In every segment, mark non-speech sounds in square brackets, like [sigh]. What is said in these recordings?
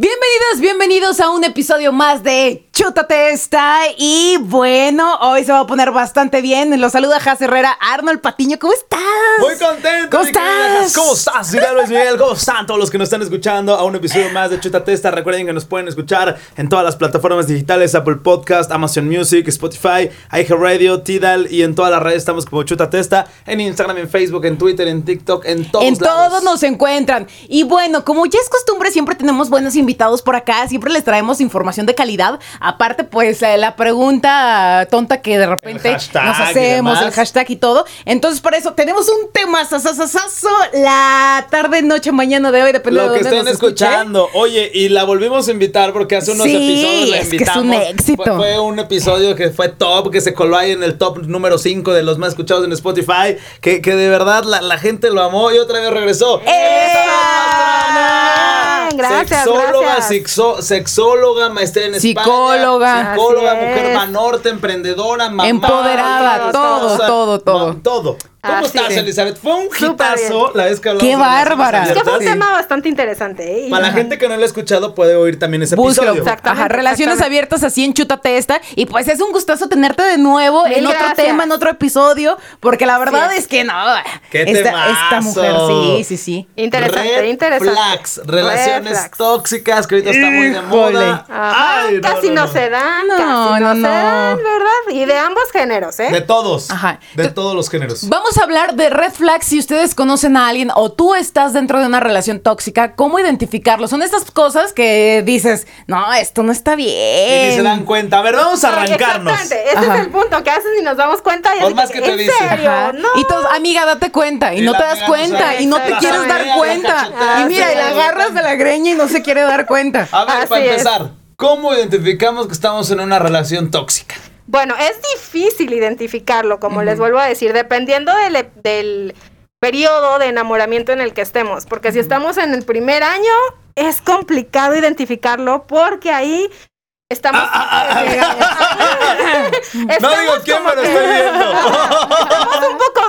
Bienvenidos, bienvenidos a un episodio más de Chútate esta. Y bueno, hoy se va a poner bastante bien. Los saluda Jas Herrera, Arnold Patiño. ¿Cómo estás? Muy contento. ¿Cómo estás? ¿Cómo estás? Miguel Luis Miguel, ¿cómo están todos los que nos están escuchando a un episodio más de Chútate esta? Recuerden que nos pueden escuchar en todas las plataformas digitales, Apple Podcast, Amazon Music, Spotify, iHeartRadio, Tidal y en todas las redes estamos como Chútate esta, en Instagram, en Facebook, en Twitter, en TikTok, en todos en lados. todos nos encuentran. Y bueno, como ya es costumbre, siempre tenemos buenos invitados por acá. Siempre les traemos información de calidad. Aparte, pues eh, la pregunta tonta que de repente nos hacemos, el hashtag y todo. Entonces, por eso tenemos un tema sasasasazo la tarde, noche, mañana de hoy, depende Lo de que estén nos escuchando. Oye, y la volvimos a invitar porque hace unos Sí, episodios la es que es invitamos. un éxito. Fue, fue un episodio que fue top, que se coló ahí en el top número 5 de los más escuchados en Spotify. Que, que de verdad la, la gente lo amó y otra vez regresó. ¡Eh! Gracias, Sexóloga, gracias. sexo- sexóloga, maestría en España. Psicóloga. Psicóloga, mujer es. manorte, emprendedora, mamá. Empoderada, todo, todo, todo. todo. ¿Cómo Así estás, es. Elizabeth? Fue un hitazo la vez que hablamos. ¡Qué bárbara! Es que fue un. Sí. tema bastante interesante. ¿eh? Para la gente que no lo ha escuchado puede oír también ese Búsquelo. episodio. Exactamente, Ajá, relaciones exactamente. abiertas así en Chútate esta. Y pues es un gustazo tenerte de nuevo Mil en otro tema, en otro episodio. Porque la verdad es. es que no. ¡Qué esta, esta mujer, sí, sí, sí. Interesante, Red interesante. flags, relaciones flags. tóxicas que ahorita está muy de moda. Ajá, Ay, casi no, se dan, No, casi no, no, no. se dan, ¿verdad? Y de ambos géneros, ¿eh? De todos. Ajá. De todos los géneros. Vamos a hablar de red flags si ustedes conocen a alguien o tú estás dentro de una relación tóxica, ¿cómo identificarlo? Son estas cosas que dices, no, esto no está Y ni bien. se dan cuenta. A ver, vamos a arrancarnos. Exactamente, ese Ajá. es el punto, que veces ni nos damos cuenta y Por así más que te ¿en dicen. serio? No. Y todos, amiga, date cuenta. Y, Y no te das no cuenta. Y no te quieres dar cuenta. Y mira, sí. y la agarras de la greña y no se quiere dar cuenta. A ver, Así para es. empezar, ¿cómo identificamos que estamos en una relación tóxica? Bueno, es difícil identificarlo, como les vuelvo a decir, dependiendo del, e- del periodo de enamoramiento en el que estemos. Porque si estamos en el primer año, es complicado identificarlo porque ahí estamos... [laughs] No Estamos digo quién, pero estoy viendo. [laughs] Estamos un poco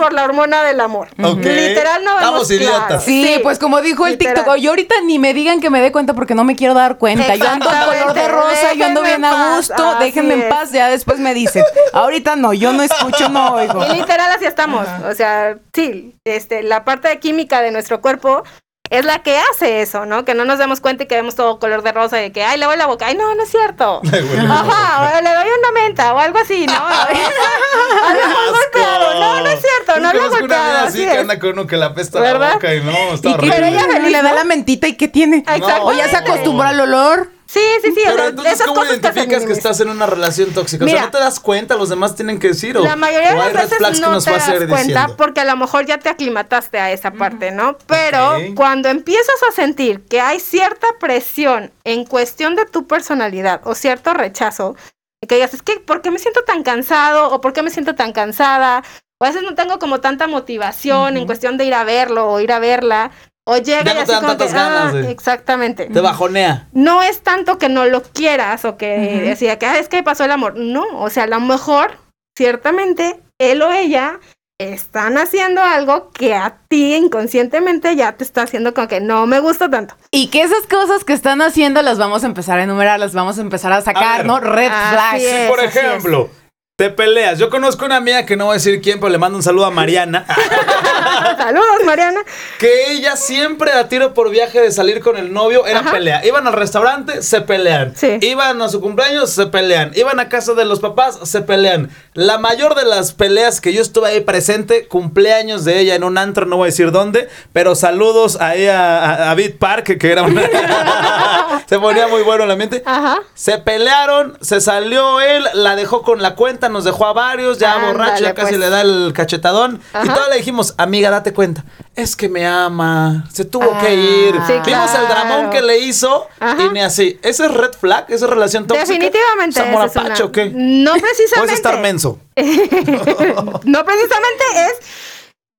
por la hormona del amor. Literal no Estamos idiotas. Sí, pues como dijo el literal. TikTok, yo ahorita ni me digan que me dé cuenta porque no me quiero dar cuenta. Yo ando en color de rosa, yo ando bien en a gusto, déjenme en paz, ya después me dicen. Ahorita no, yo no escucho, no oigo. Y literal así estamos. O sea, sí, este, la parte de química de nuestro cuerpo es la que hace eso, ¿no? Que no nos damos cuenta y que vemos todo color de rosa y de que, ay, le voy la boca. Ay, no, no es cierto. [laughs] Ajá, o le doy una menta o algo así, ¿no? [laughs] Golpeado. No, no es cierto, no lo he golpeado. así que es. anda con uno que la apesta la boca y no, está Y que horrible. Pero ella feliz, le da la mentita y ¿qué tiene? O ya se acostumbra al olor. Sí, sí, sí. Pero entonces, esas ¿cómo cosas identificas que estás en una relación tóxica? o sea, Mira, no te das cuenta, los demás tienen que decir. O, La mayoría de o hay las veces no te das cuenta diciendo. porque a lo mejor ya te aclimataste a esa parte, ¿no? Pero cuando empiezas a sentir que hay cierta presión en cuestión de tu personalidad o cierto rechazo, y que digas, es que, ¿por qué me siento tan cansado? ¿O por qué me siento tan cansada? O a veces no tengo como tanta motivación en cuestión de ir a verlo o ir a verla. O llega Ya y no así te dan como que, tantas ganas ah, exactamente Te bajonea. no es tanto que no lo quieras o que decía que "Ah, es que pasó el amor. No, o sea, a lo mejor, ciertamente, él o ella están haciendo algo que a ti inconscientemente ya te está haciendo como que no me gusta tanto. Y que esas cosas que están haciendo las vamos a empezar a enumerar, las vamos a empezar a A sacar, ver. ¿no? Red Así flags. es. Por ejemplo, te peleas. Yo conozco una amiga que no voy a decir quién, pero le mando un saludo a Mariana. [laughs] Saludos, Mariana. que ella siempre a tiro por viaje de salir con el novio era Ajá. pelea. Iban al restaurante, se pelean. Sí. Iban a su cumpleaños, se pelean. Iban a casa de los papás, se pelean. La mayor de las peleas que yo estuve ahí presente, cumpleaños de ella en un antro, no voy a decir dónde, pero saludos ahí a, a, a Beat Park, que era una... [laughs] se ponía muy bueno el ambiente. Ajá. Se pelearon, se salió él, la dejó con la cuenta, nos dejó a varios, ya Ándale, borracho, ya casi pues. le da el cachetadón. Y todos le dijimos, amiga, date cuenta, es que me ama, se tuvo Ah. que ir. Sí, Vimos el claro. dramón que le hizo Ajá. y ni así. ¿Ese es red flag? ¿Esa es relación tóxica? Definitivamente. ¿Es amor esa es una- o qué? No [laughs] precisamente. Puedes estar menso. [laughs] no precisamente es,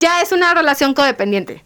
ya es una relación codependiente.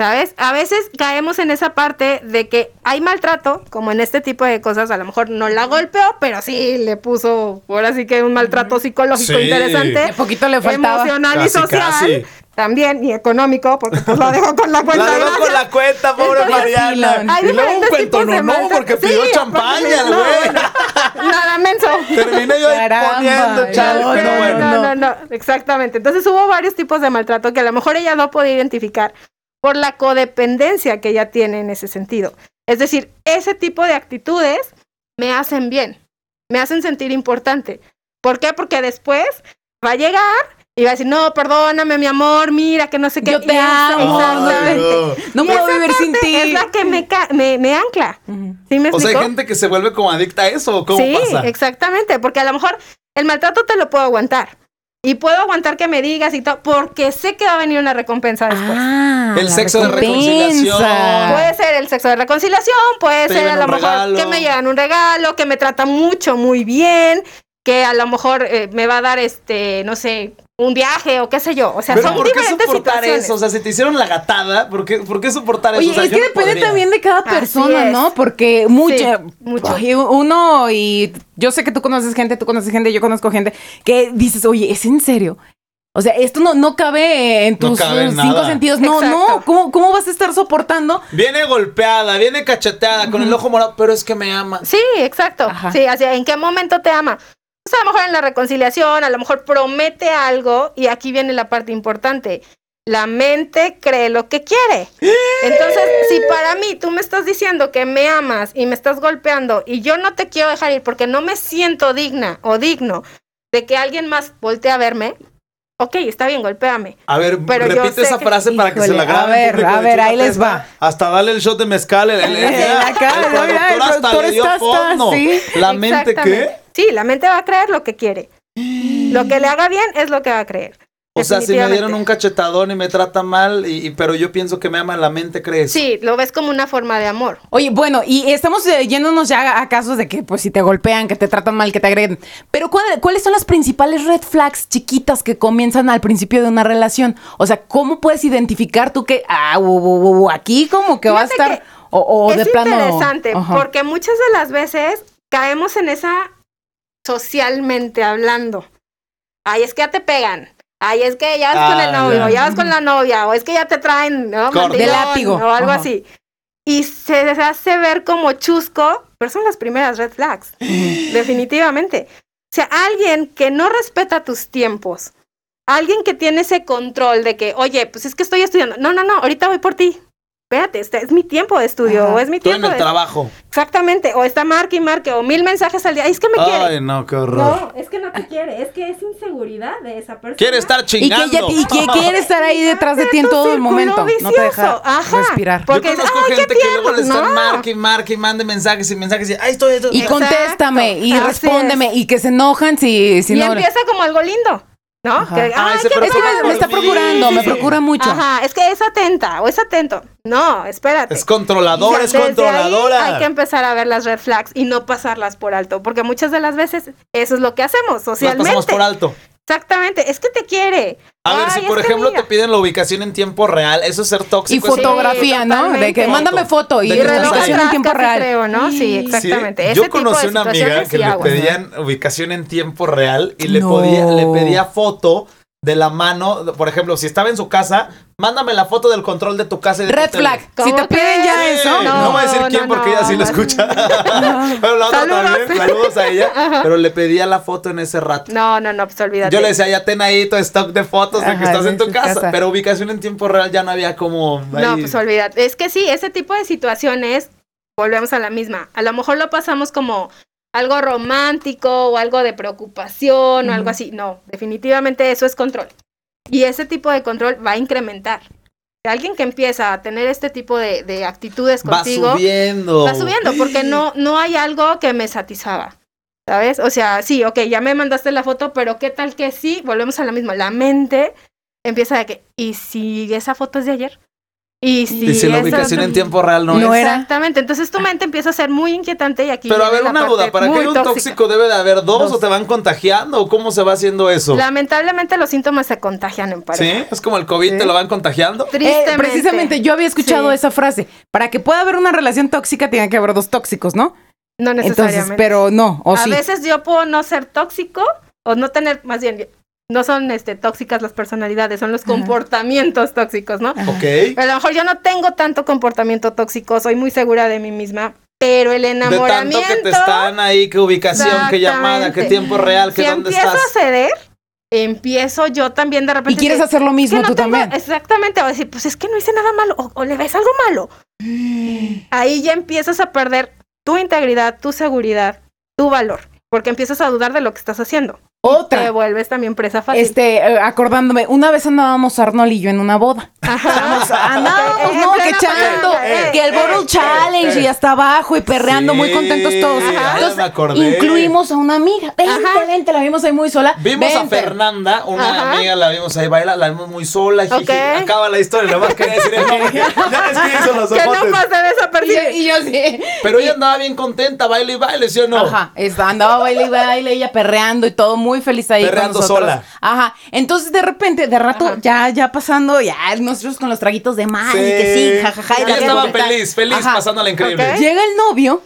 ¿Sabes? A veces caemos en esa parte de que hay maltrato, como en este tipo de cosas, a lo mejor no la golpeó, pero sí le puso, ahora sí que un maltrato psicológico Sí. interesante. De poquito le faltaba. Emocional Casi, y social. casi. también, y económico, porque pues lo dejo con la cuenta. La dejó con la cuenta, pobre Entonces, Mariana. Hay Y luego un cuento no, no, porque pidió Sí, champaña, no, güey. Nada menso. Terminé yo Caramba, poniendo, chale, no, pero no, bueno. No, no, no, exactamente. Entonces hubo varios tipos de maltrato que a lo mejor ella no podía identificar por la codependencia que ella tiene en ese sentido. Es decir, ese tipo de actitudes me hacen bien, me hacen sentir importante. ¿Por qué? Porque después va a llegar y va a decir, no, perdóname, mi amor, mira, que no sé qué. Yo te amo. Exactamente. Ay, No puedo vivir sin ti. Es la que me, me, me ancla. Ujú. ¿Sí me O sea, hay gente que se vuelve como adicta a eso, ¿o ¿cómo sí, pasa? exactamente, porque a lo mejor el maltrato te lo puedo aguantar. Y puedo aguantar que me digas y todo, porque sé que va a venir una recompensa después. Ah, El sexo de reconciliación. Puede ser el sexo de reconciliación, puede Te ser a llevan lo mejor regalo. que me llegan un regalo, que me trata mucho, muy bien, que a lo mejor eh, me va a dar este, no sé, un viaje o qué sé yo. O sea, Pero son ¿por qué diferentes soportar situaciones. eso? O sea, si te hicieron la gatada, ¿por qué, por qué soportar eso? Oye, O sea, es que no depende podría. también de cada persona. ¿no? Porque mucha, Sí, mucho. ay, uno y yo sé que tú conoces gente, tú conoces gente, yo conozco gente que dices, oye, ¿es en serio? O sea, esto no, no cabe en No tus cabe en cinco nada. sentidos. No, no. Exacto. ¿Cómo, ¿Cómo vas a estar soportando? Viene golpeada, viene cacheteada, con el ojo morado, pero es que me ama. Sí, exacto. Ajá. Sí, así, ¿en qué momento te ama? Pues a lo mejor en la reconciliación, a lo mejor promete algo y aquí viene la parte importante. La mente cree lo que quiere. Entonces, si para mí tú me estás diciendo que me amas y me estás golpeando y yo no te quiero dejar ir porque no me siento digna o digno de que alguien más voltee a verme, ok, está bien, golpéame. A ver, Pero repite esa que- frase para que se la grabe. a ver, a ver, ahí les va. Hasta darle el shot de mezcal. El, el, el- el hasta le dio fondo. ¿La mente qué? Sí, la mente va a creer lo que quiere. Lo que le haga bien es lo que va a creer. O sea, si me dieron un cachetadón y me trata mal, y, y- pero yo pienso que me ama, la mente cree eso. Sí, lo ves como una forma de amor. Oye, bueno, y estamos eh, yéndonos ya a casos de que, pues, si te golpean, que te tratan mal, que te agreden. Pero, ¿cuál- ¿cuáles son las principales red flags chiquitas que comienzan al principio de una relación? O sea, ¿cómo puedes identificar tú que, ah, u- u- u- aquí como que va a estar, o, o es de plano? interesante Ajá. porque muchas de las veces caemos en esa socialmente hablando. Ay, es que ya te pegan. Ay, es que ya vas con el Ah, novio, ya. ya vas con la novia, o es que ya te traen ¿no? De látigo. o algo Ajá. así. Y se hace ver como chusco, pero son las primeras red flags. [gasps] Definitivamente. O sea, alguien que no respeta tus tiempos, alguien que tiene ese control de que, oye, pues es que estoy estudiando. No, no, no, ahorita voy por ti. Espérate, este es mi tiempo de estudio, Ajá. o es mi Estoy en tiempo el de... trabajo. Exactamente, o está marque y marque, o mil mensajes al día. Ay, es que me quiere. Ay, no, qué horror. No, es que no te quiere, es que es inseguridad de esa persona. Quiere estar Y chingando. que, ella- y que [laughs] quiere estar ahí detrás de ti en todo el momento. No te deja vicioso, ajá. respirar. Porque yo es, conozco "Ay, gente que luego le tierno". están No. marque y marque y mande mensajes y mensajes y ay, estoy, estoy. Y Exacto, contéstame, y así respóndeme, y que se enojan si, si y no... empieza como algo lindo, ¿no? Ajá. Que, Ay, "Ay, se qué preocupa Es que me, está procurando, me Sí. procura mucho. Ajá, es que es atenta o es atento. No, espérate. Es controladora, Ya, es controladora. ahí hay que empezar a ver las red flags y no pasarlas por alto, porque muchas de las veces eso es lo que hacemos Las socialmente. pasamos por alto. Exactamente, es que te quiere. A ver, Ay, si por ejemplo te piden la ubicación en tiempo real, eso es ser Y tóxico. es- fotografía, Sí, ¿no? De que mándame foto y De Y ubicación en tiempo real. creo, ¿no? Sí, Sí, exactamente. Ese Yo tipo conocí de una amiga que sí le aguas. pedían ubicación en tiempo real y le, No. podía, le pedía foto de la mano. Por ejemplo, si estaba en su casa, mándame la foto del control de tu casa. Y de tu Red tele. flag. Si ¿Cómo te piden ya eso. No, No, voy a decir quién no, porque no, ella sí lo no. escucha. [laughs] Pero la otra Saludos. también, saludos a ella. Pero le pedía la foto en ese rato. No, no, no, pues olvídate. Yo le decía, ya ten ahí tu stock de fotos de que estás en tu casa. casa. Pero ubicación en tiempo real ya no había como. No, pues olvídate. Es que sí, ese tipo de situaciones, volvemos a la misma. A lo mejor lo pasamos como algo romántico o algo de preocupación o algo así. No, definitivamente eso es control. Y ese tipo de control va a incrementar. Alguien que empieza a tener este tipo de, de actitudes va contigo, subiendo. va subiendo porque no, no hay algo que me satisfaga. ¿Sabes? O sea, sí, ok, ya me mandaste la foto, pero ¿qué tal que sí? Volvemos a la misma. La mente empieza de que, ¿y si esa foto es de ayer? ¿Y si, Y si la ubicación en tiempo real no, No es. era. Exactamente, entonces tu mente empieza a ser muy inquietante y aquí Pero a ver, una duda, ¿para qué hay un tóxica. tóxico debe de haber dos, Dos. o te van contagiando o cómo se va haciendo eso? Lamentablemente los síntomas se contagian en pareja. ¿Sí? Es como el COVID, Sí. te lo van contagiando. Eh, Tristemente. precisamente, yo había escuchado Sí. esa frase. Para que pueda haber una relación tóxica, tiene que haber dos tóxicos, ¿no? No necesariamente. Entonces, pero no, o a sí. veces yo puedo no ser tóxico o no tener, más bien, no son este, tóxicas las personalidades, son los comportamientos tóxicos, ¿no? Ok. A lo mejor yo no tengo tanto comportamiento tóxico, soy muy segura de mí misma, pero el De enamoramiento... tanto que te están ahí, qué ubicación, qué llamada, qué tiempo real, qué si dónde empiezo estás. a ceder, empiezo yo también de Y repente... quieres que- hacer lo que mismo no tú tengo- también. Exactamente, o decir, pues es que no hice nada malo, o, o le ves algo malo. Ahí ya empiezas a perder tu integridad, tu seguridad, tu valor, porque empiezas a dudar de lo que estás haciendo. Te Otra. vuelves también presa fácil. Este, eh, acordándome, una vez andábamos Arnold y yo en una boda. [laughs] Andábamos, En no, que echando, eh, que el Bottle eh, Challenge y hasta abajo y perreando, muy Sí, contentos todos. Ajá. ya me acordé. incluimos a una amiga. Vente, vente, la vimos ahí muy sola. Vimos a Vente. Fernanda, una Ajá. amiga, la vimos ahí baila, la vimos muy sola. jiji, Ok. Acaba la historia, nomás quería decir el [laughs] nombre. Ya es que hizo los que no ojotes. pase Y yo, desapercibido. y yo sí. Pero ella andaba bien contenta, baile y baile, ¿sí o no? Ajá, andaba baile y baile, ella perreando y todo muy feliz ahí Perreando con nosotros. sola. Ajá, entonces de repente, de rato, Ajá. ya, ya pasando, ya nosotros con los traguitos de mar y que sí, jajaja. y Ella la estaba feliz, feliz, Ajá. pasándola increíble. Ok. Llega el novio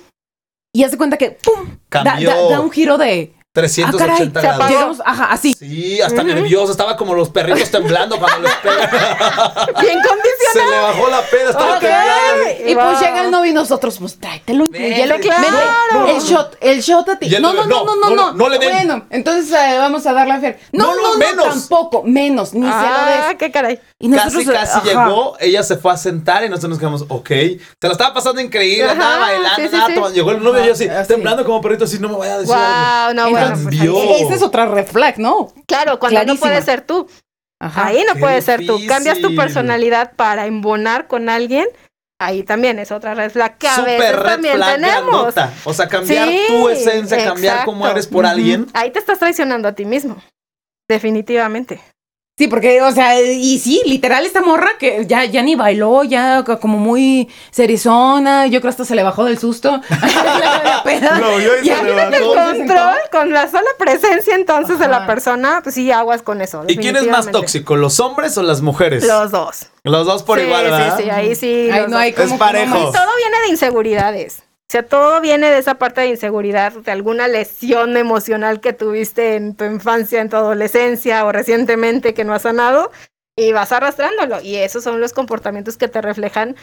y hace cuenta que, ¡pum! Da, Cambió. da- da un giro de... Ah, 380 caray, se grados. Llegamos- ajá, así. Sí, hasta nervioso, estaba como los perritos temblando cuando les pegan. [laughs] Bien Se condicionado. le bajó la peda, estaba temblando. Y pues llega el novio y nosotros, pues tráetelo, incluyelo. Claro. El shot, el shot a ti. No, no, no, no, no, no, no, no le den. Bueno, entonces eh, vamos a darle a Fer. No, No, no, no, no, menos. tampoco, menos, ni se lo Ah, des. qué caray. Y nosotros, Casi, casi ajá. llegó, ella se fue a sentar y nosotros nos quedamos, ok. Se la estaba pasando increíble, Ajá, andaba bailando, sí, sí, andaba sí. tomando. Llegó el novio y yo así, Así. temblando como perrito, así, no me vaya a decir algo. Wow, no, bueno. pues, Esa es otra red flag, ¿no? Claro, cuando no Clarísima. puedes ser tú. Ajá. Ahí no Qué puedes ser tú. Cambias tu personalidad para embonar con alguien. Ahí también es otra red flag que a Super veces red también flag tenemos. grandota. O sea, cambiar Sí, tu esencia, cambiar exacto. cómo eres por alguien. Ahí te estás traicionando a ti mismo. Definitivamente. Sí, porque, o sea, y sí, literal esta morra que ya, ya ni bailó, ya co- como muy serizona, yo creo hasta se le bajó del susto. La [laughs] peda. [laughs] No, yo Ya, se le bajó. Control con la sola presencia entonces de la persona, pues sí, aguas con eso. ¿Y quién es más tóxico, los hombres o las mujeres? Los dos. Los dos por sí, igual, ¿verdad? Sí, sí, ahí sí. Ahí no hay dos. Es como parejo. como Y todo viene de inseguridades. Sea, todo viene de esa parte de inseguridad, de alguna lesión emocional que tuviste en tu infancia, en tu adolescencia o recientemente que no has sanado y vas arrastrándolo. Y esos son los comportamientos que te reflejan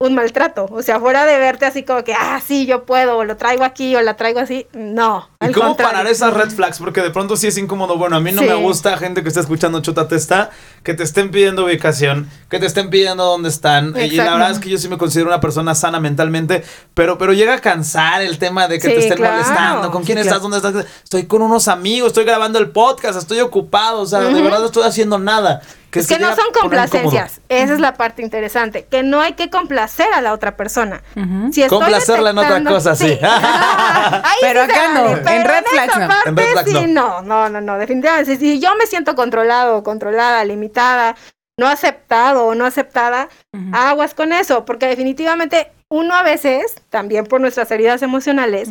un maltrato. O sea, fuera de verte así como que, ah, sí, yo puedo, o lo traigo aquí, o la traigo así. No. ¿Y cómo contrario. parar esas red flags? Porque de pronto sí es incómodo. Bueno, a mí no Sí. me gusta gente que está escuchando Chota Testa, que te estén pidiendo ubicación, que te estén pidiendo dónde están. Y la verdad es que yo sí me considero una persona sana mentalmente, pero, pero llega a cansar el tema de que te estén claro. molestando. ¿Con Sí, quién claro. estás? ¿Dónde estás? Estoy con unos amigos, estoy grabando el podcast, estoy ocupado. O sea, de verdad no estoy haciendo nada. Es que no son complacencias. Esa es la parte interesante. Que no hay que complacer a la otra persona. Ujú. Si estoy Complacerla en otra cosa, sí. [laughs] Ahí Pero sí acá no, en red flags no. parte En red flags sí, no, no, no, no, definitivamente. Si, si yo me siento controlado, controlada, limitada, no aceptado o no aceptada, aguas con eso, porque definitivamente uno a veces, también por nuestras heridas emocionales.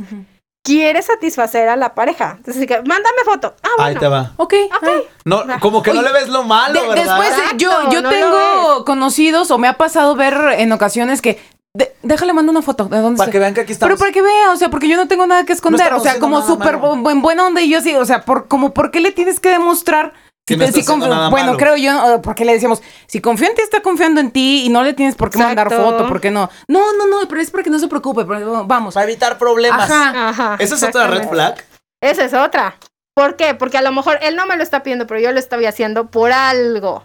Quiere satisfacer a la pareja. Entonces, que, mándame foto. Ah, bueno. Ahí te va. Ok. Ok. ay. No, como que no le ves lo malo, De- ¿verdad? después, yo, yo no tengo conocidos o me ha pasado ver en ocasiones que. de- déjale, mando una foto de dónde Para estoy. que vean que aquí estamos. Pero para que vea, o sea, porque yo no tengo nada que esconder. o sea, como súper malo. bu- en buena onda y yo sí, o sea, por, como, ¿por qué le tienes que demostrar? Que no confío- nada bueno, malo. creo yo, porque le decíamos, si confío en ti, está confiando en ti y no le tienes por qué mandar foto, ¿por qué no? No, no, no, pero es porque no se preocupe, pero vamos. Para evitar problemas. Ajá. Ajá, ¿Esa es otra red flag? Esa es otra. ¿Por qué? Porque a lo mejor él no me lo está pidiendo, pero yo lo estoy haciendo por algo.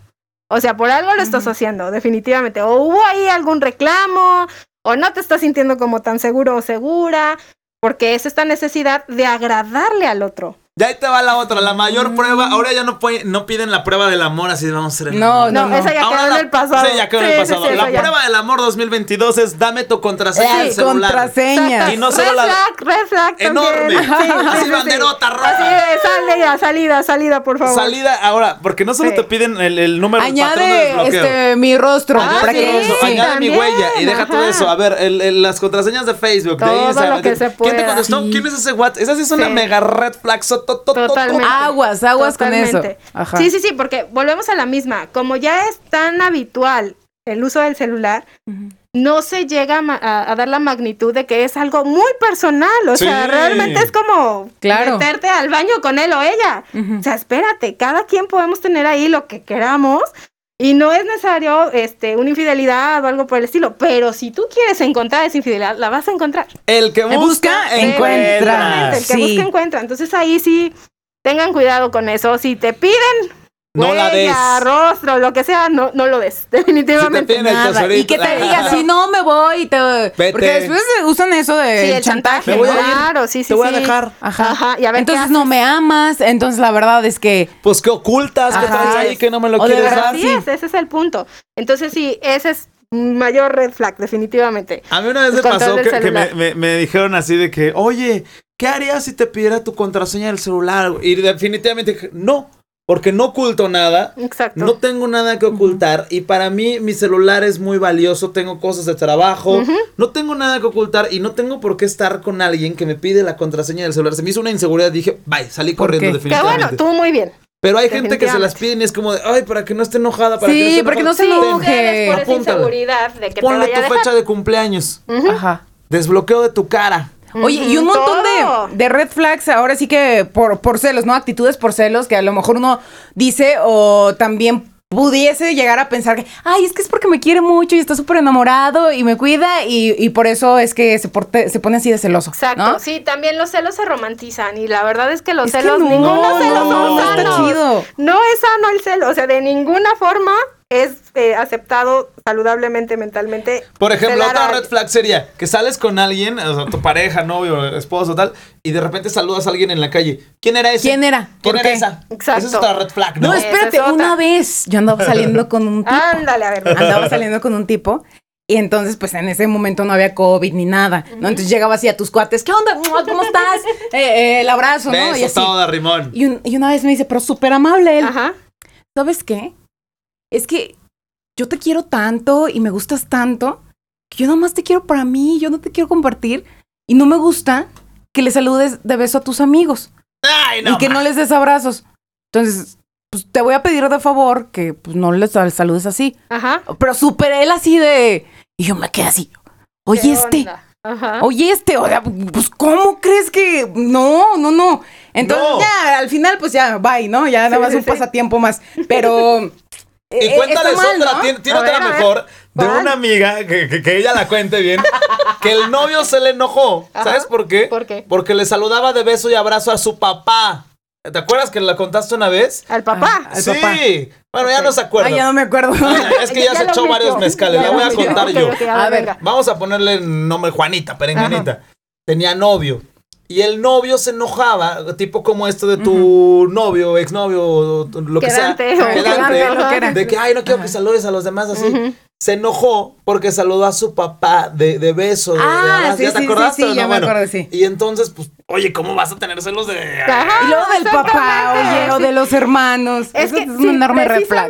O sea, por algo lo estás haciendo, definitivamente. O hubo ahí algún reclamo, o no te estás sintiendo como tan seguro o segura, porque es esta necesidad de agradarle al otro. Ya ahí te va la otra, la mayor Mm. prueba. Ahora ya no, puede- no piden la prueba del amor, así de vamos a el No, amor. No, no. esa ya Ahora quedó en el pasado. Sí, ya quedó en el pasado. sí, sí, la ya. prueba del amor 2022 es dame tu contraseña del celular. contraseña. Y no solo la- red flag Enorme. también. Sí, sí, Así sí, sí. banderota roja. Así de, salida, salida, salida, por favor. Salida ahora, porque no solo Sí. te piden el, el número Añade desbloqueo. este, mi rostro. Ah, para que, añade mi huella y deja todo eso. A ver, el- el- las contraseñas de Facebook, de Instagram. lo que se ¿Quién te pueda. contestó? ¿Quién es ese WhatsApp? Esa sí es una mega red flag. Totalmente. Aguas, aguas con eso. Totalmente. Ajá. Sí, sí, sí, porque volvemos a la misma. Como ya es tan habitual el uso del celular, no se llega a, ma- a- a dar la magnitud de que es algo muy personal. O sea, realmente es como Claro. meterte al baño con él o ella. O sea, espérate, cada quien podemos tener ahí lo que queramos. Y no es necesario este, una infidelidad o algo por el estilo. Pero si tú quieres encontrar esa infidelidad, la vas a encontrar. El que busca, busca, encuentra. El que sí. busca encuentra. Entonces ahí sí, tengan cuidado con eso. Si te piden No la des. rostro, lo que sea, no, no lo des. [laughs] Definitivamente. el Nada. Y que te diga, si no me voy, te... Vete. porque después usan eso de Sí, el chantaje. Me voy a ir. Claro, sí, sí. Te voy a sí. dejar. Ajá. Ajá, y a ver entonces no me amas, entonces la verdad es que Pues que ocultas, que traes ahí que no me lo O quieres dar. Así es, ese es el punto. Entonces sí, ese es mayor red flag, definitivamente. A mí una vez El me pasó que, que me, me- me dijeron así de que, oye, ¿qué harías si te pidiera tu contraseña del celular? Y definitivamente dije, no, porque no oculto nada. Exacto. No tengo nada que ocultar y para mí mi celular es muy valioso, tengo cosas de trabajo, no tengo nada que ocultar y no tengo por qué estar con alguien que me pide la contraseña del celular. Se me hizo una inseguridad, dije, bye, salí ¿Por corriendo qué? que definitivamente. bueno, tú muy bien. Pero hay gente que se las Definitivamente. piden y es como de, ay, para que no esté enojada, para Sí, que no esté porque no se enojada". enoje. Por esa inseguridad de que Ponle te vaya a tu dejar. fecha de cumpleaños, Ajá. desbloqueo de tu cara. Oye, y un montón de, de red flags, ahora sí que por, por celos, ¿no? Actitudes por celos, que a lo mejor uno dice o también pudiese llegar a pensar que, ay, es que es porque me quiere mucho y está súper enamorado y me cuida y, y por eso es que se, porte- se pone así de celoso. Exacto, ¿no? sí, también los celos se romantizan y la verdad es que los Es que celos, no, ningunos no, celos no, no está chido. No es sano el celo, o sea, de ninguna forma es eh, aceptado saludablemente, mentalmente. Por ejemplo, otra red flag sería que sales con alguien, o sea, tu pareja, novio, esposo, tal, y de repente saludas a alguien en la calle. ¿Quién era ese? ¿Quién era? ¿Quién ¿Por era qué? esa? Exacto. Esa es otra red flag, ¿no? No, espérate, es una vez yo andaba [laughs] saliendo con un tipo. Ándale, a ver. andaba saliendo con un tipo. Y entonces, pues en ese momento no había COVID ni nada, ¿no? Entonces llegaba así a tus cuates, ¿qué onda? ¿Cómo estás? [laughs] Eh, eh, el abrazo, ¿no? Beso Y así. todo de rimón. Y, un- y una vez me dice, pero súper amable él. Ajá. ¿Sabes qué? Es que yo te quiero tanto y me gustas tanto que yo nomás te quiero para mí, yo no te quiero compartir. Y no me gusta que le saludes de beso a tus amigos Ay, no. y que no les des abrazos. Entonces, pues te voy a pedir de favor que pues, no les sal- saludes así. Ajá. Pero súper él así de... Y yo me quedé así. Oye, ¿Qué este. onda? Ajá. Oye, este, o sea, pues, ¿cómo crees que.? No, no, no. Entonces, No. ya, al final, pues ya, bye, ¿no? Ya nada Sí, más sí, un sí. pasatiempo más. Pero. [laughs] Y eh, cuéntales está mal, otra, ¿no? tiene, otra ver. mejor de ¿Cuál? una amiga que, que- que ella la cuente bien, que el novio se le enojó. Ajá. ¿Sabes por qué? ¿Por qué? Porque le saludaba de beso y abrazo a su papá. ¿Te acuerdas que la contaste una vez? Al papá. Ah, Al sí. papá. Bueno, ya no se acuerda. Ay, ya no me acuerdo. Ay, [laughs] es que ya, se echó varios mezcales. Ya La lo voy a contar yo. a ver, A ver. venga. Vamos a ponerle el nombre Juanita, perenganita. Tenía novio. Y el novio se enojaba, tipo como esto de tu novio, exnovio, lo Quedante, que sea. quedante, lo que era. De que, ay, no quiero que saludes a los demás así. Se enojó porque saludó a su papá de, de beso. de- de Ah, abrazo. sí, ¿Ya te sí, sí, acordaste sí, o ya no? me Bueno, acuerdo, sí. Y entonces, pues, oye, ¿cómo vas a tener celos de...? Ajá, Y luego del papá, oye, o de los hermanos. Es Eso que es sí, un enorme flag.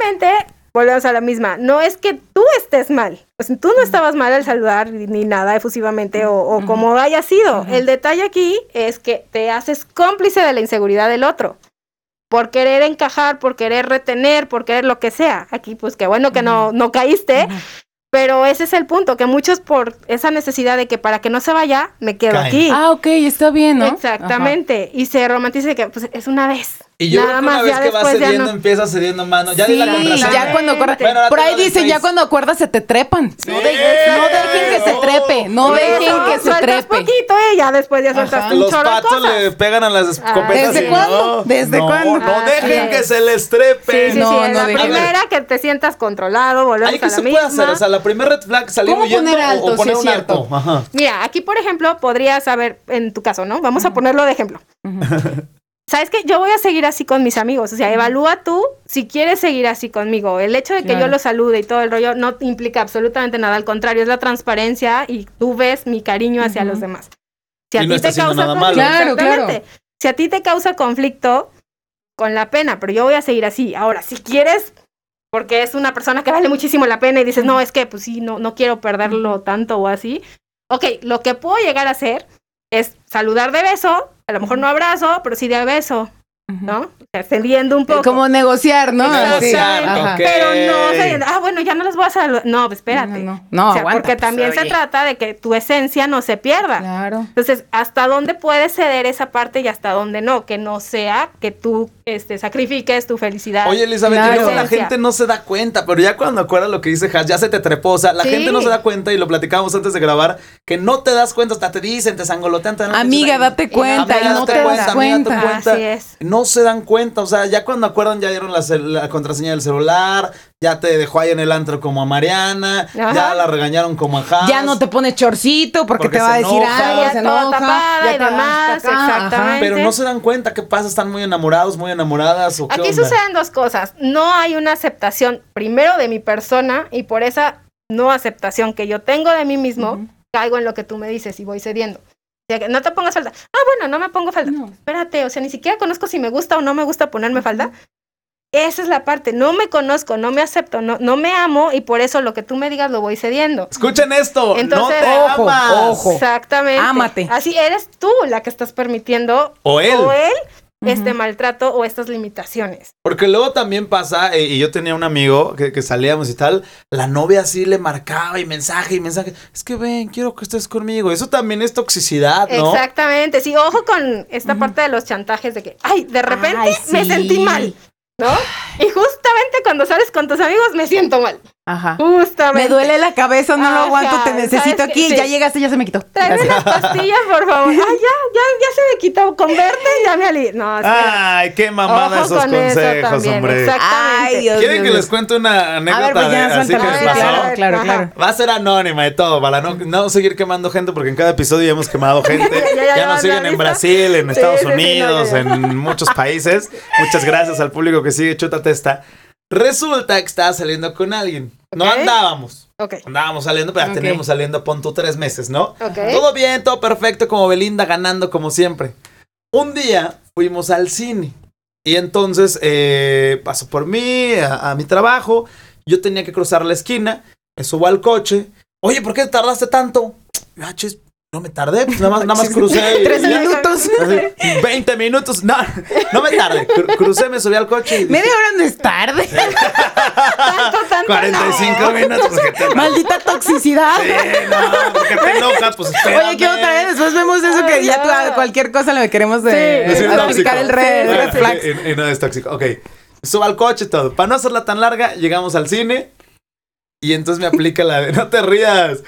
Volvemos a la misma. No es que tú estés mal. O sea, tú no estabas mal al saludar ni nada efusivamente o, o como haya sido. El detalle aquí es que te haces cómplice de la inseguridad del otro. Por querer encajar, por querer retener, por querer lo que sea. Aquí, pues qué bueno que no, no caíste. Pero ese es el punto, que muchos por esa necesidad de que para que no se vaya, me quedo Caen. aquí. Ah, ok, está bien, ¿no? Exactamente. Y se romantiza de que pues, es una vez. Y yo Nada creo que una más, vez ya que después ya cediendo, no. empiezas cediendo mano. Ya sí, di la contraseña. ya cuando acuerdas. Bueno, ahora por ahí doy dicen, ya cuando acuerdas se te trepan. Sí. No, dejen, no dejen que se No. trepe, no dejen Eso, que se sueltas trepe. poquito, eh, ya después ya sueltas Ajá. un Los chorro de patos cosas. le pegan a las escopetas. ¿Desde y cuándo? No, ¿Desde no, cuándo? No dejen que se les trepen. Sí, sí, No, sí, no la primera que te sientas controlado, volvemos Ahí a que la se misma. puede hacer, o sea, la primera red flag salir ¿Cómo huyendo poner o- alto, o si poner es un cierto? alto. Ajá. Mira, aquí por ejemplo podrías saber en tu caso, ¿no? Vamos a ponerlo de ejemplo. ¿Sabes qué? Yo voy a seguir así con mis amigos. O sea, evalúa tú si quieres seguir así conmigo. El hecho de que yo lo salude y todo el rollo no implica absolutamente nada. Al contrario, es la transparencia y tú ves mi cariño hacia los demás. Si Y no nada malo. Claro, claro. exactamente. Si a ti te causa conflicto, con la pena, pero yo voy a seguir así. Ahora, si quieres, porque es una persona que vale muchísimo la pena y dices, no, es que pues sí, no, no quiero perderlo tanto o así. Ok, lo que puedo llegar a hacer es saludar de beso, a lo mejor no abrazo, pero sí de beso. ¿No? O sea, cediendo un poco. Como negociar, ¿no? Negociar, Ajá. ok. Pero no cediendo, ah, bueno, ya no les voy a. No, pues espérate. No, no, no. No, o sea, aguanta, porque pues, también se trata de que tu esencia no se pierda. Claro. Entonces, ¿hasta dónde puedes ceder esa parte y hasta dónde no? Que no sea que tú este, sacrifiques tu felicidad. Oye, Elizabeth, Claro. la gente no se da cuenta, pero ya cuando acuerdas lo que dice Has, ya se te trepó. O sea, la Sí. gente no se da cuenta y lo platicábamos antes de grabar, que no te das cuenta, hasta te dicen, te sangolotean. te Amiga, date cuenta y Amiga, no date te cuenta, das amiga, date cuenta. cuenta. Así es. No se dan cuenta, o sea, ya cuando acuerdan ya dieron la, cel- la contraseña del celular, ya te dejó ahí en el antro como a Mariana, Ajá. ya la regañaron como a Has. Ya no te pone chorcito porque, Porque te va a se decir algo, Ya se toda enoja. tapada ya y te demás, ajá. Pero no se dan cuenta qué pasa, están muy enamorados, muy enamoradas o qué Aquí onda? suceden dos cosas. No hay una aceptación, primero, de mi persona y por esa no aceptación que yo tengo de mí mismo, caigo en lo que tú me dices y voy cediendo. No te pongas falda. Ah, bueno, no me pongo falda. No. Espérate, o sea, ni siquiera conozco si me gusta o no me gusta ponerme falda. Esa es la parte. No me conozco, no me acepto, no, no me amo y por eso lo que tú me digas lo voy cediendo. Escuchen esto, Entonces- no te Ojo, amas. ojo. Exactamente. Ámate. Así eres tú la que estás permitiendo O él. o él este maltrato o estas limitaciones. Porque luego también pasa, eh, y yo tenía un amigo que, que salíamos y tal, la novia así le marcaba y mensaje y mensaje, es que ven, quiero que estés conmigo. Eso también es toxicidad, ¿no? Exactamente, sí, ojo con esta parte de los chantajes de que, ay, de repente Ay, me sentí mal, ¿no? Y justamente cuando sales con tus amigos me siento mal. Ajá. Justamente. Me duele la cabeza, no lo aguanto, te ¿sabes necesito aquí. Sí. Ya llegaste, ya se me quitó. Tráeme las pastillas, por favor. [laughs] Ay, ya, ya, ya se me quitó. Con verte ya me alí. No, espera. Ay, qué mamada Ojo esos con eso consejos, también, hombre. exactamente. Ay, Dios ¿Quieren que les cuente una A anécdota ver, pues de así que sí, pasó? claro. Claro. Va a ser anónima y todo, para no, no seguir quemando gente, porque en cada episodio ya hemos quemado [laughs] gente. Ya, ya, ya ya, nos siguen en. Brasil, en Sí, Estados sí, sí, no, Unidos, ya. en muchos países. Muchas gracias al público que sigue Chuta Testa. Resulta que estaba saliendo con alguien. No Ok. andábamos. Ok, Andábamos saliendo, pero ya Ok. teníamos saliendo, pon tú tres meses, ¿no? Todo bien, todo perfecto, como Belinda ganando como siempre. Un día fuimos al cine y entonces eh, pasó por mí, a, a mi trabajo. Yo tenía que cruzar la esquina, me subo al coche. Oye, ¿por qué tardaste tanto? Ah, chis, no me tardé, pues nada más, nada más crucé. [laughs] Tres minutos. [laughs] 20 minutos, no, no me tardé. Cru- Crucé, me subí al coche y dije, Media hora no es tarde. [laughs] Tanto, tanto, 45 no. minutos. ¿por qué te- Maldita toxicidad. Sí, no, porque te enojas, pues espérame. Oye, ¿qué otra vez? Después vemos eso que ya tú ya. a cualquier cosa le queremos de, Sí, de aplicar el red, Bueno, red flags. Y, y no es tóxico. Ok. Subo al coche y todo. Para no hacerla tan larga, llegamos al cine. Y entonces me aplica la de no te rías.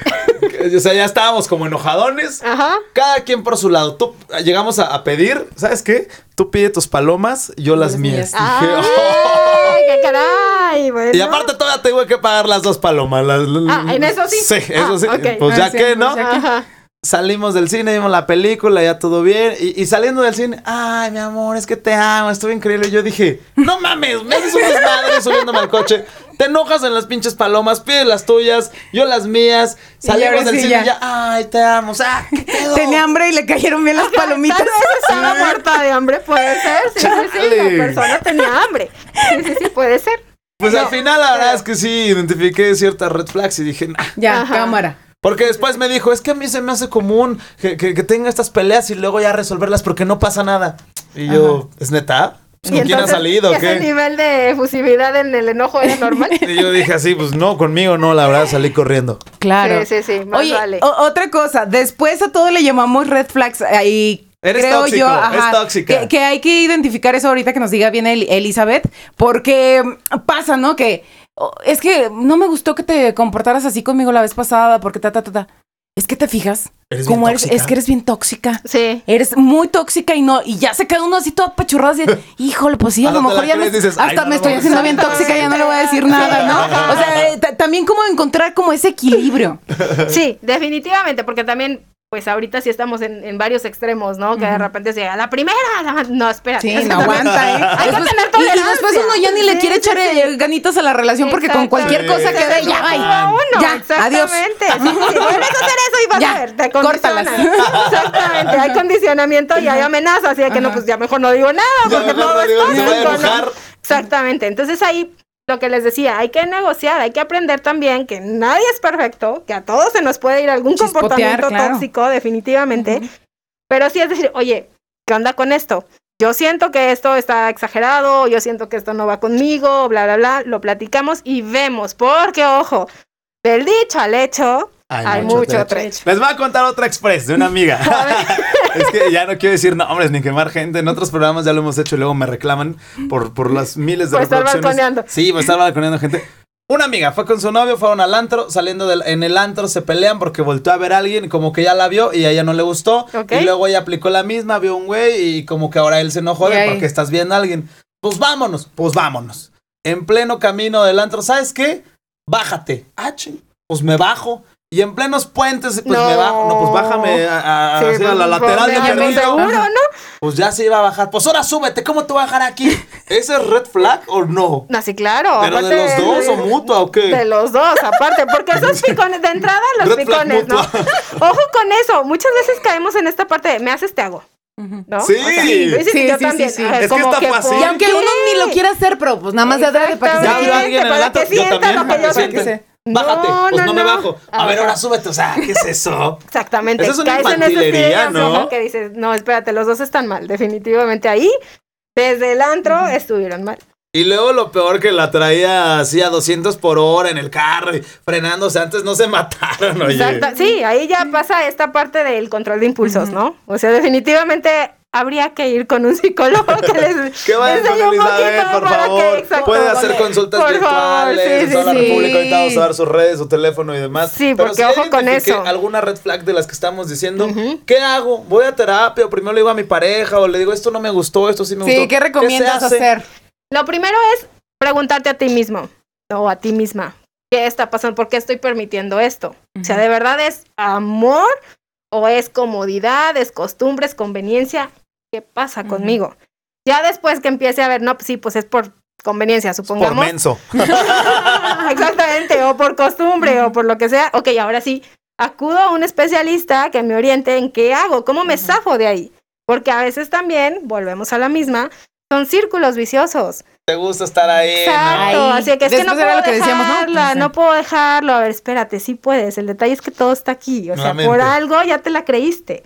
O sea, ya estábamos como enojadones. Ajá. Cada quien por su lado. Tú, llegamos a, a pedir, ¿sabes qué? Tú pide tus palomas, yo las las mías. mías. Dije, Ay, "Oh". qué caray, bueno. Y aparte todavía tengo que pagar las dos palomas. las- Ah, ¿en eso sí? Sí, eso Ah, sí. Pues Ah, ya sí, que, ¿no? pues ya que- Ajá. Salimos del cine, vimos la película, ya todo bien. Y, y saliendo del cine, ay, mi amor, es que te amo, estuvo increíble. Y yo dije, no mames, me haces un desmadre subiéndome al coche. Te enojas en las pinches palomas, pides las tuyas, yo las mías. Salimos del sí, cine ya. y ya, ay, te amo. O sea, ¿qué pedo? Tenía hambre y le cayeron bien las palomitas. Tal vez estaba muerta de hambre, puede ser. Sí, sí, sí. La persona tenía hambre. Sí, sí, sí, puede ser. Pues No, al final, la verdad pero- es que sí, identifiqué ciertas red flags y dije, nah. Ya, Ajá. cámara. Porque después me dijo, es que a mí se me hace común que, que, que tenga estas peleas y luego ya resolverlas porque no pasa nada. Y yo, ¿es neta? Pues, ¿Con quién ha salido o ¿Ese qué? nivel de efusividad en el enojo era normal? [laughs] Y yo dije así, pues no, conmigo no, la verdad salí corriendo. Claro. Sí, sí, sí, más Oye, vale. o- otra cosa, después a todo le llamamos red flags y Eres creo tóxico, yo es ajá, tóxica. Que, que hay que identificar eso ahorita que nos diga bien El- Elizabeth, porque pasa, ¿no? Que oh, es que no me gustó que te comportaras así conmigo la vez pasada, porque ta, ta, ta, ta. Es que te fijas, Eres bien como eres, tóxica. es que eres bien tóxica. Sí. Eres muy tóxica y no, y ya se queda uno así todo apachurrado así, de, [laughs] híjole, pues sí, a lo mejor ya me, dices, hasta "Ay, no me estoy haciendo hacer". bien tóxica, ya no le voy a decir nada, ¿no? O sea, eh, ta- también como encontrar como ese equilibrio. Sí, definitivamente, porque también, pues ahorita sí estamos en, en varios extremos, ¿no? Que de repente se llega la primera, la- no, espérate. Sí, [laughs] no aguanta, ¿eh? [laughs] Hay que tener y- y, tolerancia. después uno ya ni le quiere sí, echar sí. eh, ganitas a la relación porque con cualquier cosa que dé, ya, bye. va uno, Ya, adiós. exactamente. Sí, sí, sí. Vuelves a hacer eso y vas Ya, a ver, te córtalas. condicionan. [laughs] Exactamente, hay condicionamiento y hay amenazas, así de que no, pues ya mejor no digo nada, Ya porque mejor todo no digo, es tóxico, ¿no? Exactamente, entonces ahí lo que les decía, hay que negociar, hay que aprender también que nadie es perfecto, que a todos se nos puede ir algún Chispotear, comportamiento claro. tóxico, definitivamente, pero sí es decir, oye, ¿qué onda con esto? yo siento que esto está exagerado, yo siento que esto no va conmigo, bla, bla, bla, lo platicamos y vemos, porque ojo, del dicho al hecho hay, mucho, trecho. Les voy a contar otra express de una amiga. [laughs] [laughs] es que ya no quiero decir nombres ni quemar gente. En otros programas ya lo hemos hecho y luego me reclaman por, por las miles de por estar balconeando. Sí, por estar balconeando gente. Una amiga fue con su novio, fueron al antro, saliendo del, en el antro se pelean porque volteó a ver a alguien, como que ya la vio y a ella no le gustó. Y luego ella aplicó la misma, vio un güey y como que ahora él se enojó de porque estás viendo a alguien. Pues vámonos, pues vámonos. En pleno camino del antro, ¿sabes qué? Bájate. Ah, pues me bajo. Y en plenos puentes, pues me bajo. No, pues bájame a, a, Sí, la pues, lateral de pues, perdido. seguro, ¿no? Pues ya se iba a bajar. Pues ahora súbete, ¿cómo te voy a bajar aquí? ¿Ese es red flag o no? No, sí, claro. ¿Pero de los dos o mutua o qué? De los dos, aparte, porque esos [laughs] picones, de entrada los Red flag picones, ¿no? mutua. [laughs] Ojo con eso, muchas veces caemos en esta parte de me haces, te hago, ¿no? Sí. O sea, Sí, yo sí, también. sí, Es que está fácil. ¿por Y aunque qué? uno ni lo quiera hacer, pero pues nada más de adrede para que se para que sienta lo que yo Bájate, No, pues no, no, me bajo. A ver, ahora súbete, o sea, ¿qué es eso? [laughs] Exactamente. Eso es una Caes en infantilería, estilo, ¿no? Que dices, no, espérate, los dos están mal. Definitivamente ahí, desde el antro, estuvieron mal. Y luego lo peor que la traía así a 200 por hora en el carro y frenándose. Antes no se [laughs] mataron, oye. Exacto. Sí, ahí ya pasa esta parte del control de impulsos, ¿no? O sea, definitivamente habría que ir con un psicólogo que [laughs] les Que vayan con Elizabeth, por que- favor. Puede hacer consultas Por favor, virtuales. sí, en toda sí, la sí. República ahorita vamos a dar sus redes, su teléfono y demás. Sí, Pero porque si ojo con eso. alguna red flag de las que estamos diciendo, ¿qué hago? ¿Voy a terapia o primero le digo a mi pareja o le digo esto no me gustó, esto sí me gustó? Sí, ¿qué recomiendas hacer? Lo primero es preguntarte a ti mismo o a ti misma. ¿Qué está pasando? ¿Por qué estoy permitiendo esto? O sea, ¿de verdad es amor o es comodidad, es costumbre, es conveniencia? ¿Qué pasa conmigo? Ya después que empiece a ver, no, pues sí, pues es por conveniencia, Por supongamos. menso. [laughs] Exactamente, o por costumbre o por lo que sea. Ok, ahora sí, acudo a un especialista que me oriente en qué hago, cómo me zafo de ahí. Porque a veces también, volvemos a la misma, son círculos viciosos. Te gusta estar ahí. Exacto, Ahí. así que es que no puedo lo que decíamos, ¿no? dejarla, no puedo dejarlo. A ver, espérate, sí puedes. El detalle es que todo está aquí. O sea, Nuevamente. por algo ya te la creíste.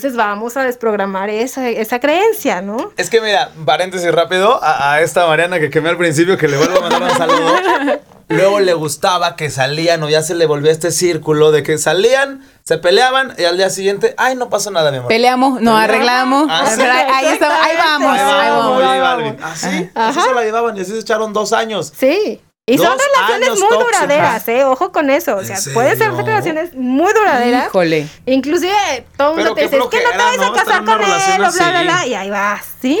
Entonces vamos a desprogramar esa, esa creencia, ¿no? Es que mira, paréntesis rápido, a, a esta Mariana que quemé al principio, que le vuelvo a mandar un saludo. [laughs] Luego le gustaba que salían o ya se le volvió este círculo de que salían, se peleaban y al día siguiente, ay, no pasó nada, mi amor. Peleamos, no arreglamos. Ah, sí. Ahí, ahí está, ahí vamos, Ahí ahí vamos, vamos. J ahí vamos. ¿Ah, sí? Ajá. Así se la llevaban y así se echaron dos años. Sí. Y son relaciones muy tóxicas. duraderas, ¿eh? Ojo con eso. O ¿En sea, pueden ser relaciones muy duraderas. Híjole. Inclusive todo el mundo te dice, es que no te vas a casar con él, bla, bla, bla. Y ahí vas, sí.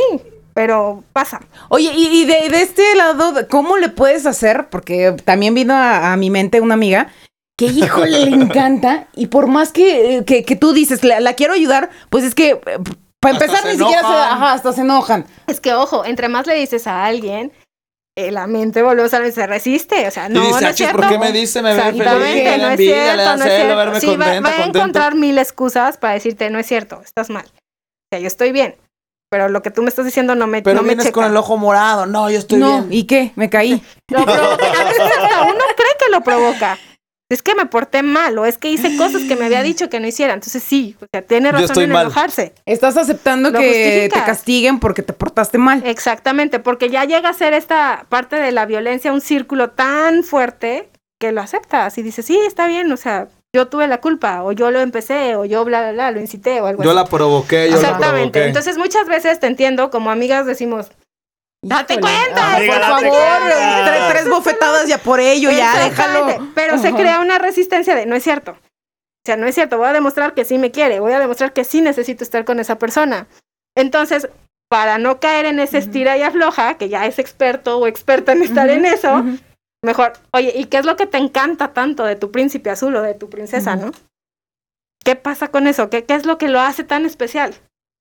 Pero pasa. Oye, y, y de, de este lado, ¿cómo le puedes hacer? Porque también vino a, a mi mente una amiga que, híjole, le [laughs] encanta. Y por más que, que, que tú dices, la, la quiero ayudar, pues es que, eh, para empezar, ni siquiera se, enojan. ajá, hasta se enojan. Es que, ojo, entre más le dices a alguien, la mente volvemos a ver, se resiste. O sea, no, y dice, no es "Achis, cierto. ¿por qué me dice? Me ve feliz, no es envidia, cierto, no es cierto. Sí, va, contenta, va a contento". encontrar mil excusas para decirte, no es cierto, estás mal. O sea, yo estoy bien. Pero lo que tú me estás diciendo no me, Pero no me vienes checa. con el ojo morado. No, yo estoy no, bien. ¿y qué? Me caí. Lo provoca. A veces hasta uno cree que lo provoca. Es que me porté mal o es que hice cosas que me había dicho que no hiciera. Entonces sí, o sea, tiene Yo razón estoy en mal. enojarse. Estás aceptando que justificas. te castiguen porque te portaste mal. Exactamente, porque ya llega a ser esta parte de la violencia un círculo tan fuerte que lo aceptas y dices, sí, está bien, o sea, yo tuve la culpa, o yo lo empecé, o yo bla, bla, bla, lo incité, o algo Yo así. la provoqué, yo la Exactamente. provoqué. Entonces muchas veces te entiendo, como amigas decimos, Date Híjole. cuenta, amiga, por date favor, cuenta. tres bofetadas ya por ello, ya déjalo. Pero se crea una resistencia de no es cierto. O sea, no es cierto, voy a demostrar que sí me quiere, voy a demostrar que sí necesito estar con esa persona. Entonces, para no caer en ese estira y afloja, que ya es experto o experta en estar en eso, mejor, oye, ¿y qué es lo que te encanta tanto de tu príncipe azul o de tu princesa, no? ¿Qué pasa con eso? ¿Qué, ¿Qué es lo que lo hace tan especial?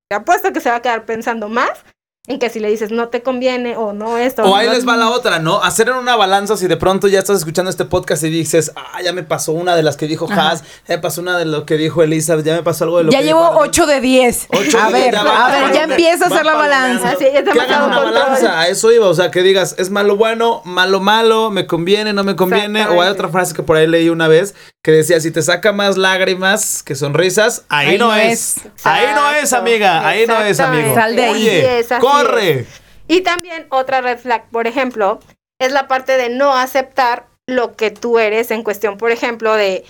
Te apuesto que se va a quedar pensando más en que si le dices no te conviene o no esto. O ahí no- les va la otra, ¿no? Hacer en una balanza si de pronto ya estás escuchando este podcast y dices, ah, ya me pasó una de las que dijo. Haas, ya me pasó una de lo que dijo Elizabeth, ya me pasó algo de lo Ya que llevo dijo Armin". 8 de 10. Ocho A de- ver, ya va, a ver, ya empieza a hacer la balanza. Que hagan demasiado una balanza, a eso iba, o sea, que digas, es malo bueno, malo malo, me conviene, no me conviene, o hay otra frase que por ahí leí una vez que decía, si te saca más lágrimas que sonrisas, ahí, no, es. Ahí no es, amiga. Ahí no es, amigo. Sal de ahí. Oye, Es, corre. Y también otra red flag, por ejemplo, es la parte de no aceptar lo que tú eres en cuestión, por ejemplo, de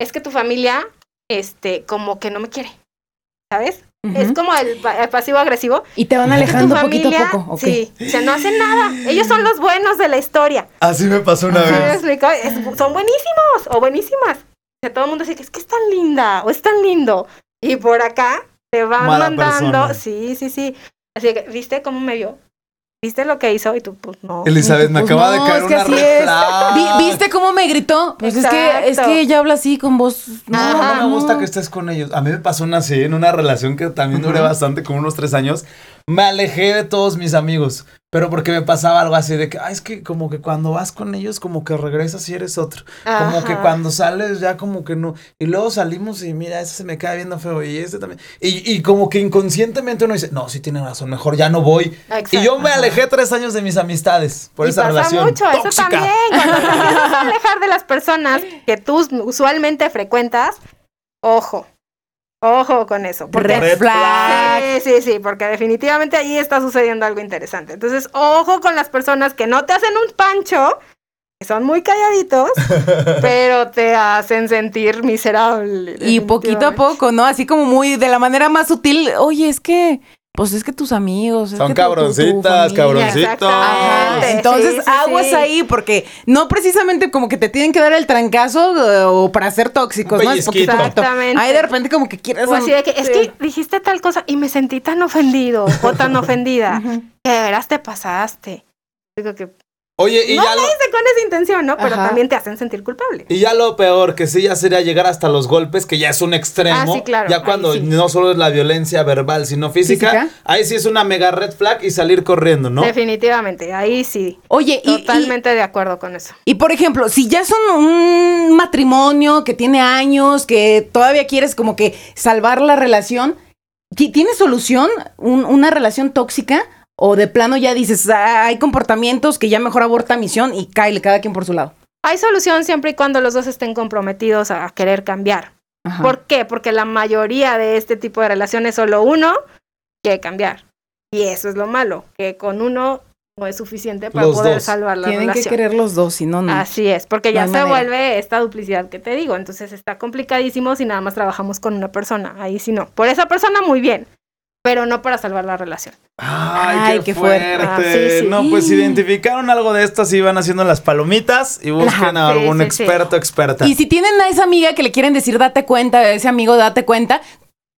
es que tu familia, este, como que no me quiere, ¿sabes? Es como el, pa- el pasivo agresivo. Y te van alejando poquito a familia, poco. Sí, o sea, no hacen nada. Ellos son los buenos de la historia. Así me pasó una ¿Sí me vez. explico? Es- son buenísimos o buenísimas. O sea, todo el mundo dice que es que es tan linda o es tan lindo. Y por acá te van Mala mandando. persona. Sí, sí, sí. Así que, ¿viste cómo me vio? ¿Viste lo que hizo? Y tú, pues no. Elizabeth, me Pues acaba no, de caer es que una así es. ¿Viste cómo me gritó? Pues es que, es que ella habla así con voz. No, Ajá. no me gusta que estés con ellos. A mí me pasó una así, en una relación que también duré bastante, como unos tres años. Me alejé de todos mis amigos, pero porque me pasaba algo así de que, es que como que cuando vas con ellos, como que regresas y eres otro. Como que cuando sales ya como que no. Y luego salimos y mira, ese se me cae viendo feo y este también. Y, y como que inconscientemente uno dice, no, sí tiene razón, mejor ya no voy. Exacto. Y yo me alejé tres años de mis amistades por y esa pasa relación. mucho, eso tóxica. también. Cuando te empiezas a [laughs] alejar de las personas que tú usualmente frecuentas, ojo. Ojo con eso. Porque Red flag. Sí, sí, sí, porque definitivamente ahí está sucediendo algo interesante. Entonces, ojo con las personas que no te hacen un pancho, que son muy calladitos, [laughs] pero te hacen sentir miserable. Y poquito a poco, ¿no? Así como muy de la manera más sutil. Oye, es que. Pues es que tus amigos. es Son que tu- tu- tu cabroncitas, familia". cabroncitos. Entonces, Sí, sí, aguas sí. ahí, porque no precisamente como que te tienen que dar el trancazo eh, o para ser tóxicos, ¿no? Es poquito. pellizquito. Exactamente. Ahí de repente como que quieres. O así de que, es Sí. que dijiste tal cosa y me sentí tan ofendido o tan [laughs] ofendida que de veras te pasaste. Digo que Oye, y no ya lo lo, hice con esa intención, ¿no? Pero Ajá. también te hacen sentir culpable. Y ya lo peor, que sí ya sería llegar hasta los golpes, que ya es un extremo. Ah, sí, claro, Ya cuando sí. no solo es la violencia verbal, sino física, ¿Física? ahí sí es una mega red flag y salir corriendo, ¿no? Definitivamente, ahí sí. Oye, y- y, Totalmente de acuerdo con eso. Y por ejemplo, si ya son un matrimonio que tiene años, que todavía quieres como que salvar la relación, ¿ti- ¿tiene solución un- una relación tóxica? ¿O de plano ya dices, "Ah, hay comportamientos que ya mejor aborta misión y cae cada quien por su lado? Hay solución siempre y cuando los dos estén comprometidos a querer cambiar. Ajá. ¿Por qué? Porque la mayoría de este tipo de relaciones solo uno quiere cambiar. Y eso es lo malo, que con uno no es suficiente para Los poder dos. salvar la Tienen que relación. querer los dos, si no, no. Así es, porque ya se manera. vuelve esta duplicidad que te digo. Entonces está complicadísimo si nada más trabajamos con una persona. Ahí sí no. Por esa persona muy bien, pero no para salvar la relación. Ay, Ay, qué, qué fuerte. fuerte. Ah, sí, sí. No, pues identificaron algo de esto, si van haciendo las palomitas y busquen a algún sí, sí. experto experta. Y si tienen a esa amiga que le quieren decir date cuenta, a ese amigo date cuenta,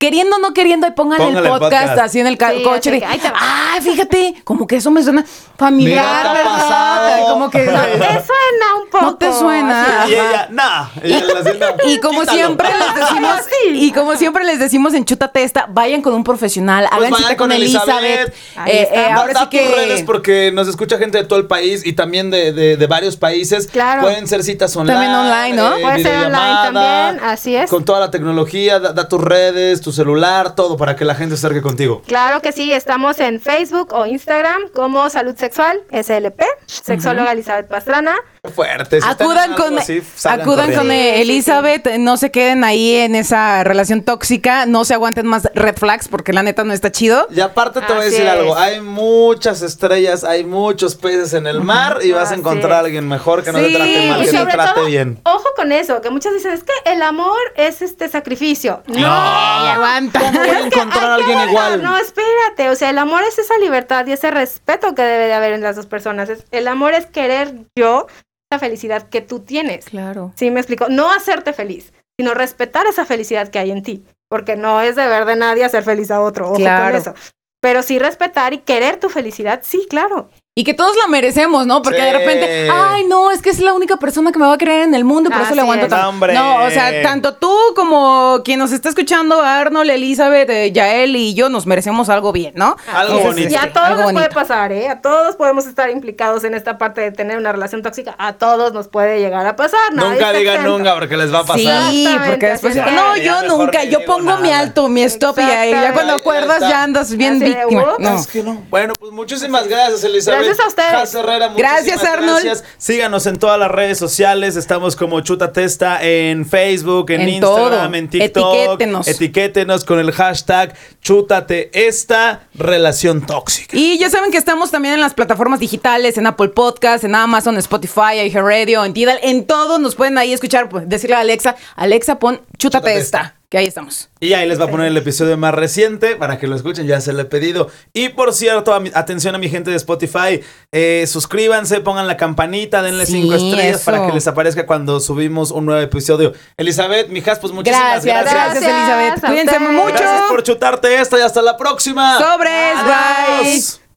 queriendo o no queriendo, ahí Póngale el el podcast, podcast. así en el Sí, coche. así de, que ah, fíjate, como que eso me suena familiar, ¿verdad? pasado. Como que [laughs] ¿Te suena un poco? No te suena. Y ella, nah. Ella "No, [laughs] Y como quítalo". siempre les [laughs] decimos, y como siempre les decimos en Chútate esta, vayan con un profesional, Pues vayan con, con Elizabeth. Elizabeth. Eh, eh, ahora da sí que tus redes porque nos escucha gente de todo el país y también de, de- de varios países. Claro. Pueden ser citas online. También online, ¿no? eh, Puede ser online también, así es. Con toda la tecnología, da, da tus redes, tu celular, todo para que la gente se acerque contigo. Claro que sí, estamos en Facebook o Instagram como Salud Sexual, SLP, sexóloga Elizabeth Pastrana. Fuerte. Si Acudan con, así, salgan acudan con Sí, sí, Elizabeth, no se queden ahí en esa relación tóxica, no se aguanten más red flags porque la neta no está chido. Y aparte te voy a decir es. algo, hay muchas estrellas, hay muchos peces en el mar y vas a encontrar es. a alguien mejor que no Sí, te trate mal, y que te trate todo, bien. ojo con eso, que muchos dicen, es que el amor es este sacrificio. No, aguanta. ¿Cómo voy a encontrar a alguien igual? No, espérate, o sea, el amor es esa libertad y ese respeto que debe de haber en las dos personas. El amor es querer yo la felicidad que tú tienes. Claro. Sí, me explico. No hacerte feliz, sino respetar esa felicidad que hay en ti. Porque no es deber de nadie hacer feliz a otro. Ojo Claro. con eso. Pero sí respetar y querer tu felicidad, sí, claro. Y que todos la merecemos, ¿no? Porque Sí. de repente, ay, no, es que es la única persona que me va a creer en el mundo y por eso le aguanto es. tanto. No, hombre. No, o sea, tanto tú como quien nos está escuchando, Arnold, Elizabeth, eh, Yael y yo, nos merecemos algo bien, ¿no? Algo Entonces, bonito. Y a este, todos algo nos puede pasar, ¿eh? A todos podemos estar implicados en esta parte de tener una relación tóxica. A todos nos puede llegar a pasar. nadie Nunca digan nunca porque les va a pasar. Sí, porque después, no, Ya yo nunca, yo pongo mi alto, mi stop y ahí, ya cuando acuerdas ya andas bien Así víctima. No. Es que no. Bueno, pues muchísimas gracias, Elizabeth. Gracias a ustedes. Herrera, Gracias, Arnold. gracias. Síganos en todas las redes sociales. Estamos como Chuta Testa en Facebook, en, En Instagram, todo. en TikTok. Etiquétenos. Etiquétenos con el hashtag Chútate esta relación tóxica. Y ya saben que estamos también en las plataformas digitales, en Apple Podcast, en Amazon, Spotify, iHeartRadio, en Tidal, en todos nos pueden ahí escuchar, pues, decirle a Alexa, Alexa, pon chútate Chútate esta, que ahí estamos. Y ahí les va a poner el episodio más reciente para que lo escuchen, ya se lo he pedido. Y por cierto, a mi- atención a mi gente de Spotify, eh, suscríbanse, pongan la campanita, denle Sí, cinco estrellas eso. para que les aparezca cuando subimos un nuevo episodio. Elizabeth, mijas, pues muchísimas Gracias, gracias. gracias, Gracias Elizabeth. Cuídense mucho. Gracias por chutarte esto y hasta la próxima. Sobres, Adiós. bye.